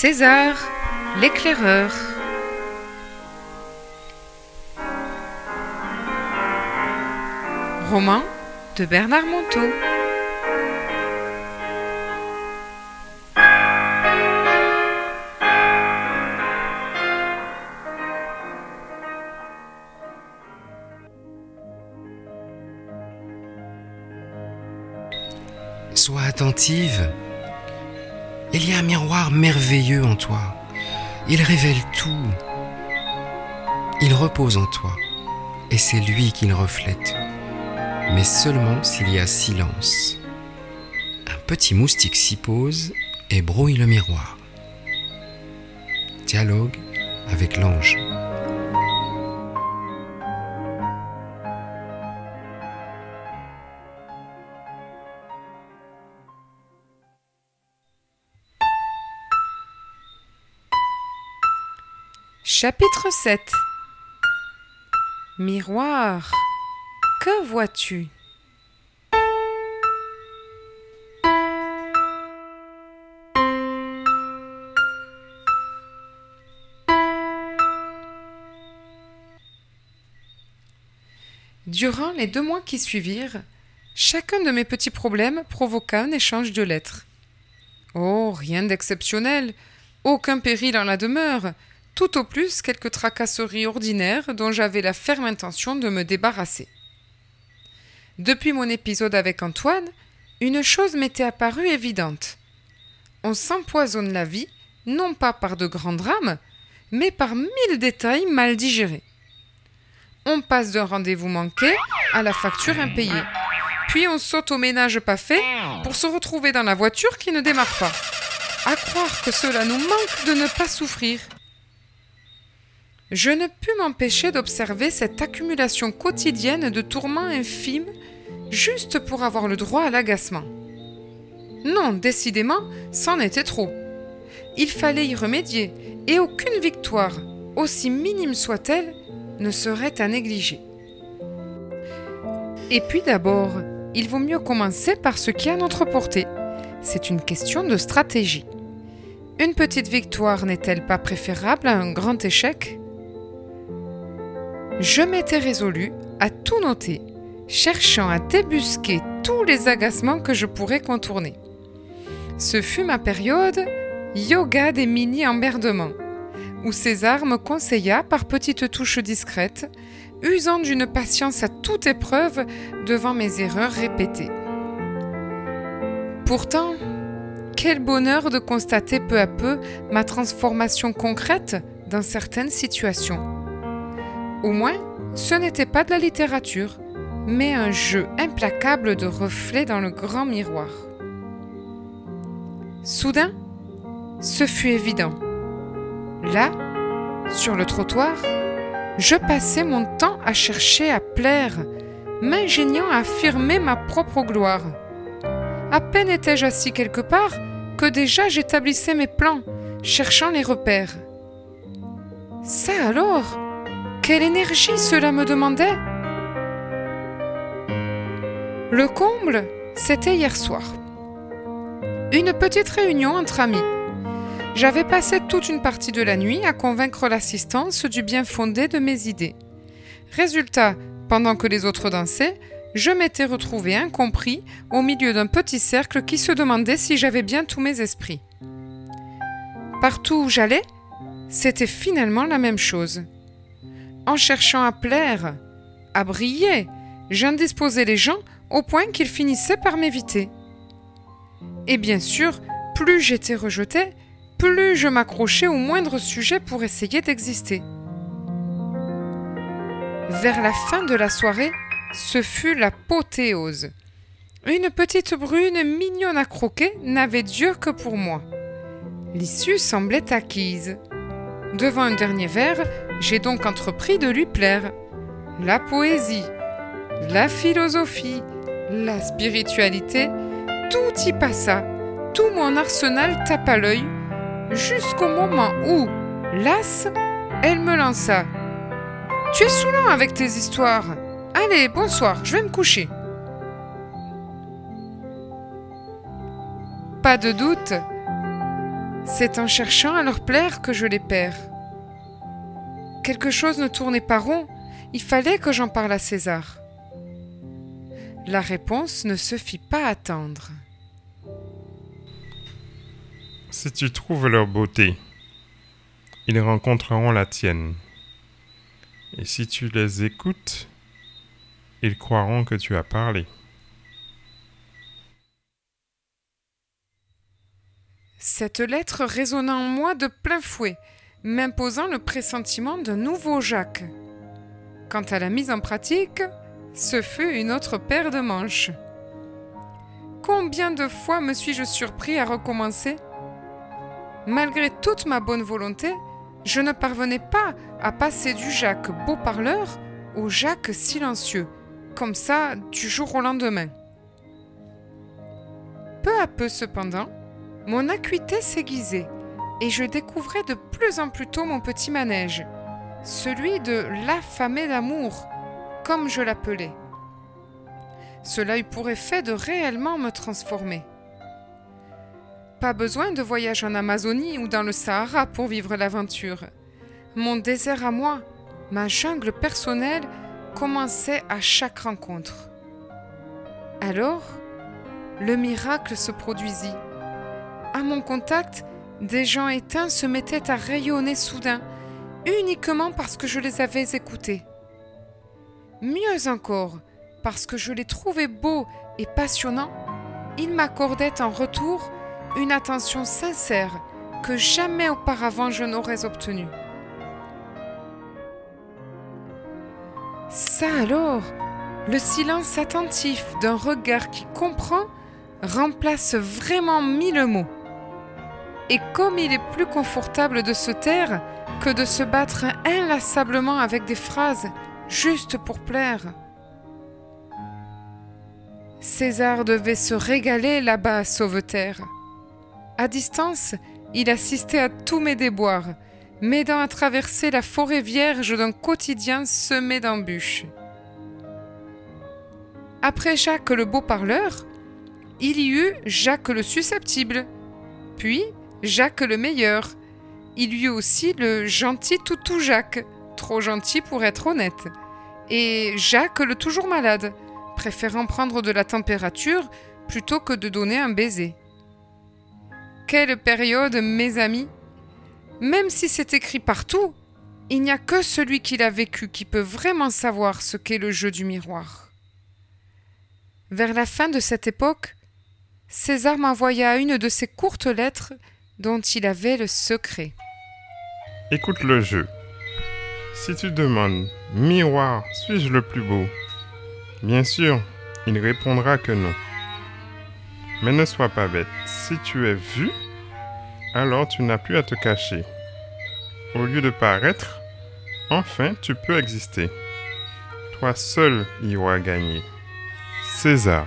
César, l'éclaireur. Roman de Bernard Monteau. Sois attentive. Il y a un miroir merveilleux en toi. Il révèle tout. Il repose en toi. Et c'est lui qui le reflète. Mais seulement s'il y a silence. Un petit moustique s'y pose et brouille le miroir. Dialogue avec l'ange. Chapitre 7 Miroir, que vois-tu? Durant les deux mois qui suivirent, chacun de mes petits problèmes provoqua un échange de lettres. Oh, rien d'exceptionnel, aucun péril en la demeure, tout au plus quelques tracasseries ordinaires dont j'avais la ferme intention de me débarrasser. Depuis mon épisode avec Antoine, une chose m'était apparue évidente. On s'empoisonne la vie, non pas par de grands drames, mais par mille détails mal digérés. On passe d'un rendez-vous manqué à la facture impayée. Puis on saute au ménage pas fait pour se retrouver dans la voiture qui ne démarre pas. À croire que cela nous manque de ne pas souffrir. Je ne pus m'empêcher d'observer cette accumulation quotidienne de tourments infimes juste pour avoir le droit à l'agacement. Non, décidément, c'en était trop. Il fallait y remédier, et aucune victoire, aussi minime soit-elle, ne serait à négliger. Et puis d'abord, il vaut mieux commencer par ce qui est à notre portée. C'est une question de stratégie. Une petite victoire n'est-elle pas préférable à un grand échec? Je m'étais résolu à tout noter, cherchant à débusquer tous les agacements que je pourrais contourner. Ce fut ma période yoga des mini-emmerdements, où César me conseilla par petites touches discrètes, usant d'une patience à toute épreuve devant mes erreurs répétées. Pourtant, quel bonheur de constater peu à peu ma transformation concrète dans certaines situations. Au moins, ce n'était pas de la littérature, mais un jeu implacable de reflets dans le grand miroir. Soudain, ce fut évident. Là, sur le trottoir, je passais mon temps à chercher à plaire, m'ingéniant à affirmer ma propre gloire. À peine étais-je assis quelque part que déjà j'établissais mes plans, cherchant les repères. Ça alors? Quelle énergie cela me demandait Le comble, c'était hier soir. Une petite réunion entre amis. J'avais passé toute une partie de la nuit à convaincre l'assistance du bien fondé de mes idées. Résultat, pendant que les autres dansaient, je m'étais retrouvé incompris au milieu d'un petit cercle qui se demandait si j'avais bien tous mes esprits. Partout où j'allais, c'était finalement la même chose en cherchant à plaire, à briller, j'indisposais les gens au point qu'ils finissaient par m'éviter. Et bien sûr, plus j'étais rejeté, plus je m'accrochais au moindre sujet pour essayer d'exister. Vers la fin de la soirée, ce fut l'apothéose. Une petite brune mignonne à croquer n'avait Dieu que pour moi. L'issue semblait acquise. Devant un dernier verre, j'ai donc entrepris de lui plaire. La poésie, la philosophie, la spiritualité, tout y passa. Tout mon arsenal tapa l'œil, jusqu'au moment où, lasse, elle me lança. Tu es saoulant avec tes histoires. Allez, bonsoir, je vais me coucher. Pas de doute, C'est en cherchant à leur plaire que je les perds. Quelque chose ne tournait pas rond, il fallait que j'en parle à César. La réponse ne se fit pas attendre. Si tu trouves leur beauté, ils rencontreront la tienne. Et si tu les écoutes, ils croiront que tu as parlé. Cette lettre résonna en moi de plein fouet, m'imposant le pressentiment d'un nouveau Jacques. Quant à la mise en pratique, ce fut une autre paire de manches. Combien de fois me suis-je surpris à recommencer? Malgré toute ma bonne volonté, je ne parvenais pas à passer du Jacques beau parleur au Jacques silencieux, comme ça du jour au lendemain. Peu à peu cependant, mon acuité s'aiguisait et je découvrais de plus en plus tôt mon petit manège, celui de l'affamé d'amour, comme je l'appelais. Cela eut pour effet de réellement me transformer. Pas besoin de voyage en Amazonie ou dans le Sahara pour vivre l'aventure. Mon désert à moi, ma jungle personnelle, commençait à chaque rencontre. Alors, le miracle se produisit. À mon contact, des gens éteints se mettaient à rayonner soudain, uniquement parce que je les avais écoutés. Mieux encore, parce que je les trouvais beaux et passionnants, ils m'accordaient en retour une attention sincère que jamais auparavant je n'aurais obtenue. Ça alors, le silence attentif d'un regard qui comprend remplace vraiment mille mots. Et comme il est plus confortable de se taire que de se battre inlassablement avec des phrases juste pour plaire. César devait se régaler là-bas à Sauveterre. À distance, il assistait à tous mes déboires, m'aidant à traverser la forêt vierge d'un quotidien semé d'embûches. Après Jacques le beau parleur, il y eut Jacques le susceptible, puis Jacques le meilleur. Il eut aussi le gentil toutou Jacques, trop gentil pour être honnête, et Jacques le toujours malade, préférant prendre de la température plutôt que de donner un baiser. Quelle période, mes amis Même si c'est écrit partout, il n'y a que celui qui l'a vécu qui peut vraiment savoir ce qu'est le jeu du miroir. Vers la fin de cette époque, César m'envoya une de ces courtes lettres dont il avait le secret. Écoute le jeu. Si tu demandes Miroir, suis-je le plus beau? Bien sûr, il répondra que non. Mais ne sois pas bête. Si tu es vu, alors tu n'as plus à te cacher. Au lieu de paraître, enfin tu peux exister. Toi seul y auras gagné. César.